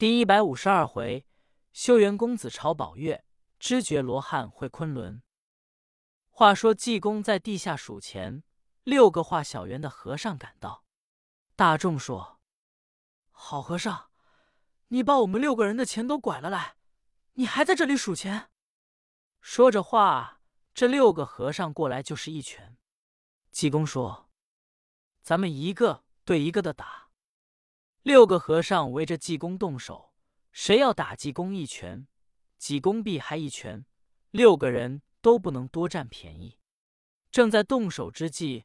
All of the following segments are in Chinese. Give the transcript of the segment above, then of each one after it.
第一百五十二回，修元公子朝宝月，知觉罗汉会昆仑。话说济公在地下数钱，六个画小圆的和尚赶到。大众说：“好和尚，你把我们六个人的钱都拐了来，你还在这里数钱？”说着话，这六个和尚过来就是一拳。济公说：“咱们一个对一个的打。”六个和尚围着济公动手，谁要打济公一拳，济公必还一拳，六个人都不能多占便宜。正在动手之际，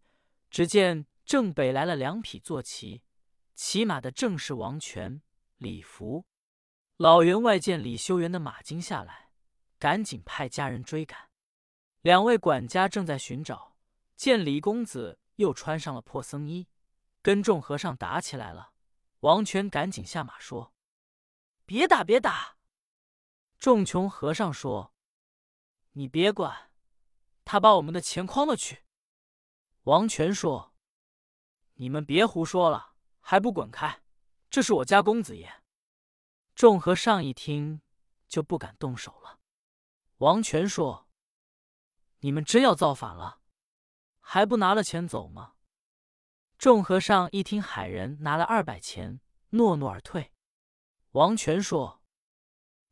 只见正北来了两匹坐骑，骑马的正是王权、李福。老员外见李修缘的马惊下来，赶紧派家人追赶。两位管家正在寻找，见李公子又穿上了破僧衣，跟众和尚打起来了。王权赶紧下马说：“别打，别打！”众穷和尚说：“你别管，他把我们的钱诓了去。”王权说：“你们别胡说了，还不滚开！这是我家公子爷。”众和尚一听就不敢动手了。王权说：“你们真要造反了，还不拿了钱走吗？”众和尚一听，海人拿了二百钱，诺诺而退。王权说：“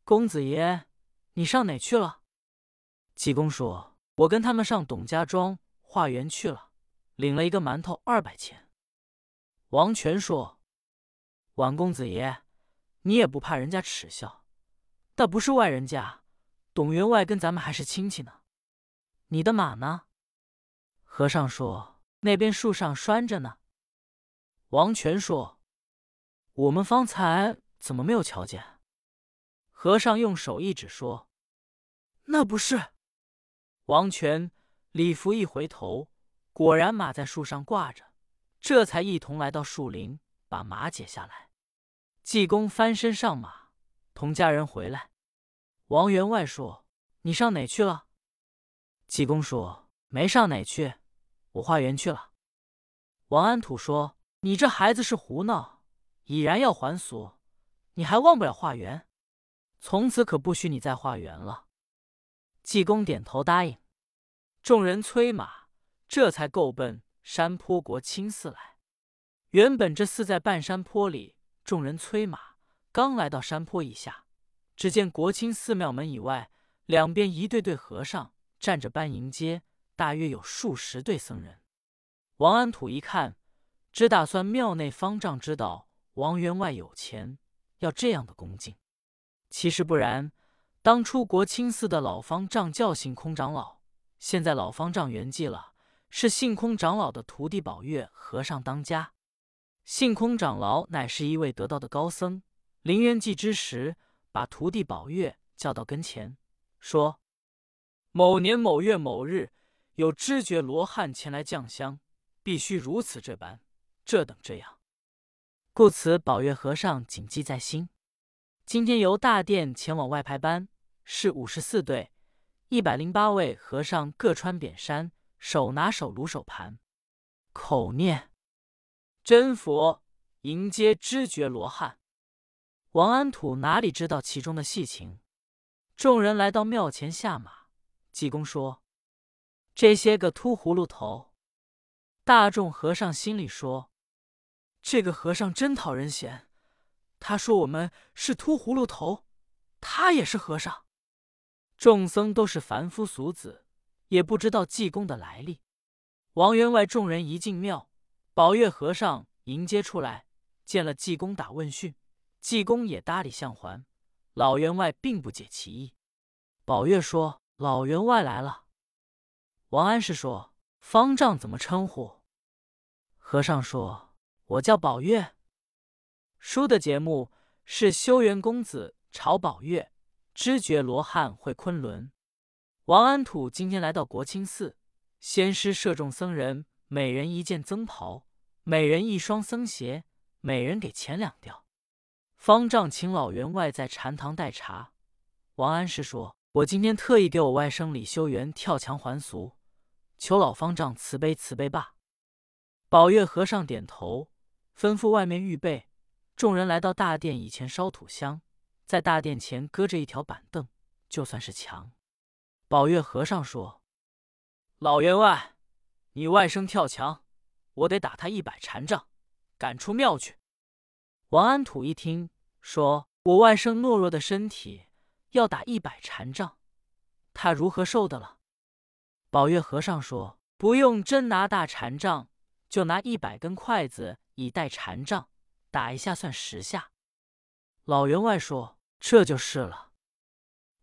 公子爷，你上哪去了？”济公说：“我跟他们上董家庄化缘去了，领了一个馒头二百钱。”王权说：“王公子爷，你也不怕人家耻笑？但不是外人家，董员外跟咱们还是亲戚呢。你的马呢？”和尚说。那边树上拴着呢。王权说：“我们方才怎么没有瞧见？”和尚用手一指说：“那不是。”王权、李福一回头，果然马在树上挂着，这才一同来到树林，把马解下来。济公翻身上马，同家人回来。王员外说：“你上哪去了？”济公说：“没上哪去。”我化缘去了。王安土说：“你这孩子是胡闹，已然要还俗，你还忘不了化缘？从此可不许你再化缘了。”济公点头答应。众人催马，这才够奔山坡国清寺来。原本这寺在半山坡里，众人催马，刚来到山坡以下，只见国清寺庙门以外，两边一对对和尚站着搬迎接。大约有数十对僧人，王安土一看，只打算庙内方丈知道王员外有钱，要这样的恭敬。其实不然，当初国清寺的老方丈叫信空长老，现在老方丈圆寂了，是性空长老的徒弟宝月和尚当家。性空长老乃是一位得道的高僧，临圆寂之时，把徒弟宝月叫到跟前，说：“某年某月某日。”有知觉罗汉前来降香，必须如此这般，这等这样，故此宝月和尚谨记在心。今天由大殿前往外排班，是五十四队，一百零八位和尚各穿扁衫，手拿手炉手盘，口念真佛迎接知觉罗汉。王安土哪里知道其中的细情？众人来到庙前下马，济公说。这些个秃葫芦头，大众和尚心里说：“这个和尚真讨人嫌。”他说：“我们是秃葫芦头，他也是和尚。”众僧都是凡夫俗子，也不知道济公的来历。王员外众人一进庙，宝月和尚迎接出来，见了济公打问讯，济公也搭理相还。老员外并不解其意。宝月说：“老员外来了。”王安石说：“方丈怎么称呼？”和尚说：“我叫宝月。”书的节目是修缘公子朝宝月，知觉罗汉会昆仑。王安土今天来到国清寺，先师射中僧人，每人一件僧袍，每人一双僧鞋，每人给钱两吊。方丈请老员外在禅堂待茶。王安石说：“我今天特意给我外甥李修缘跳墙还俗。”求老方丈慈悲慈悲罢。宝月和尚点头，吩咐外面预备。众人来到大殿以前烧土香，在大殿前搁着一条板凳，就算是墙。宝月和尚说：“老员外，你外甥跳墙，我得打他一百禅杖，赶出庙去。”王安土一听，说：“我外甥懦弱的身体，要打一百禅杖，他如何受得了？”宝月和尚说：“不用真拿大禅杖，就拿一百根筷子以代禅杖，打一下算十下。”老员外说：“这就是了。”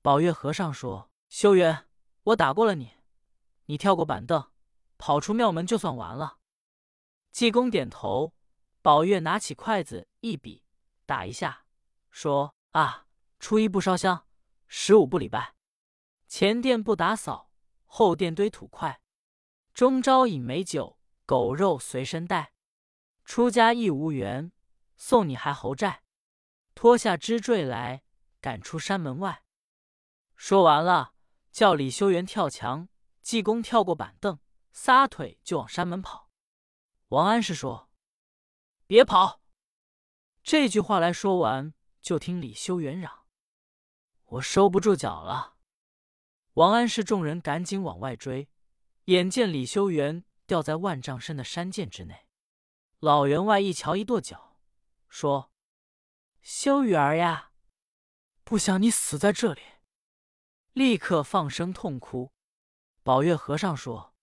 宝月和尚说：“修缘，我打过了你，你跳过板凳，跑出庙门就算完了。”济公点头。宝月拿起筷子一比，打一下，说：“啊，初一不烧香，十五不礼拜，前殿不打扫，后殿堆土块，中朝饮美酒，狗肉随身带。出家亦无缘，送你还侯债，脱下支坠来，赶出山门外。”说完了，叫李修缘跳墙，济公跳过板凳，撒腿就往山门跑。王安石说。别跑！这句话来说完，就听李修缘嚷：“我收不住脚了。”王安石众人赶紧往外追，眼见李修缘掉在万丈深的山涧之内。老员外一瞧，一跺脚，说：“修缘儿呀，不想你死在这里！”立刻放声痛哭。宝月和尚说：“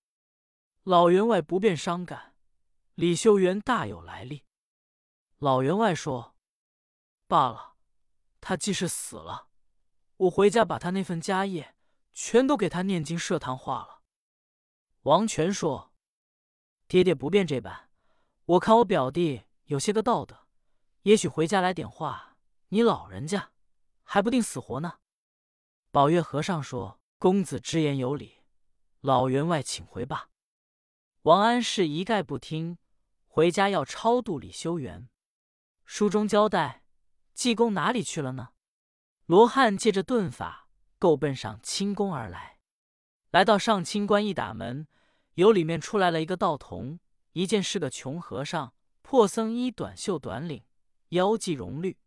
老员外不便伤感，李修缘大有来历。”老员外说：“罢了，他既是死了，我回家把他那份家业全都给他念经设堂化了。”王权说：“爹爹不便这般，我看我表弟有些个道德，也许回家来点话，你老人家还不定死活呢。”宝月和尚说：“公子之言有理，老员外请回吧。”王安石一概不听，回家要超度李修缘。书中交代，济公哪里去了呢？罗汉借着遁法，够奔上清宫而来。来到上清观一打门，由里面出来了一个道童，一见是个穷和尚，破僧衣，短袖短领，腰系绒绿，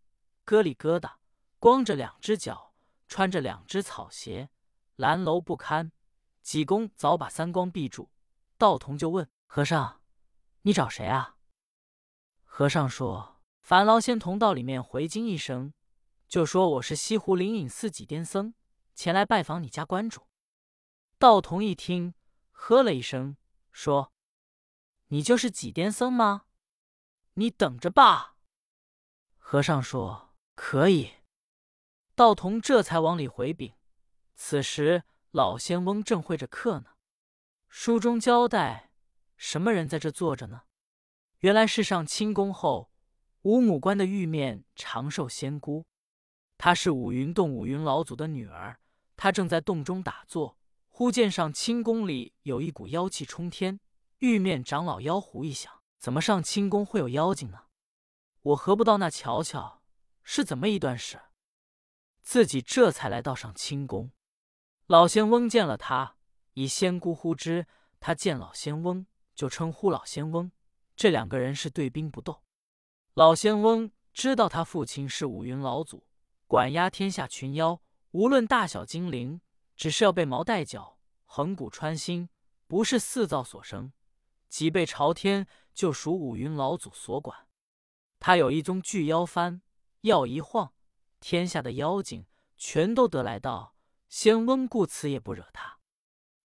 疙里疙瘩，光着两只脚，穿着两只草鞋，蓝楼不堪。济公早把三光闭住，道童就问和尚：“你找谁啊？”和尚说。烦劳仙童道里面回京一声，就说我是西湖灵隐寺几癫僧，前来拜访你家观主。道童一听，呵了一声，说：“你就是几癫僧吗？你等着吧。”和尚说：“可以。”道童这才往里回禀。此时老仙翁正会着客呢。书中交代，什么人在这坐着呢？原来是上清宫后。五母官的玉面长寿仙姑，她是五云洞五云老祖的女儿。她正在洞中打坐，忽见上清宫里有一股妖气冲天。玉面长老妖狐一想：怎么上清宫会有妖精呢？我何不到那瞧瞧，是怎么一段事？自己这才来到上清宫。老仙翁见了他，以仙姑呼之；他见老仙翁，就称呼老仙翁。这两个人是对兵不斗。老仙翁知道他父亲是五云老祖，管压天下群妖，无论大小精灵，只是要被毛带脚，横骨穿心，不是四造所生，脊背朝天，就属五云老祖所管。他有一宗巨妖幡，要一晃，天下的妖精全都得来到。仙翁故此也不惹他。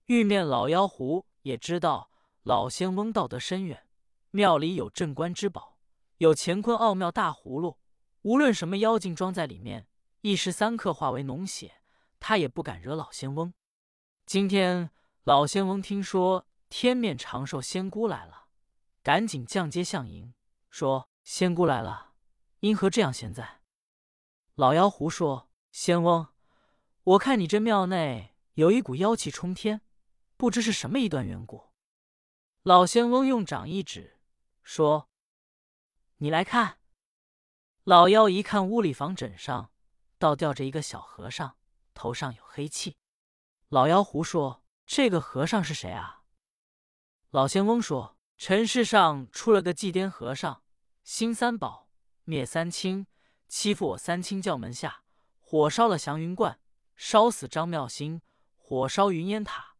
玉面老妖狐也知道老仙翁道德深远，庙里有镇关之宝。有乾坤奥妙大葫芦，无论什么妖精装在里面，一时三刻化为脓血，他也不敢惹老仙翁。今天老仙翁听说天面长寿仙姑来了，赶紧降阶相迎，说：“仙姑来了，因何这样现在？”老妖狐说：“仙翁，我看你这庙内有一股妖气冲天，不知是什么一段缘故。”老仙翁用掌一指，说。你来看，老妖一看屋里房枕上，倒吊着一个小和尚，头上有黑气。老妖狐说：“这个和尚是谁啊？”老仙翁说：“尘世上出了个祭颠和尚，新三宝，灭三清，欺负我三清教门下，火烧了祥云观，烧死张妙心，火烧云烟塔，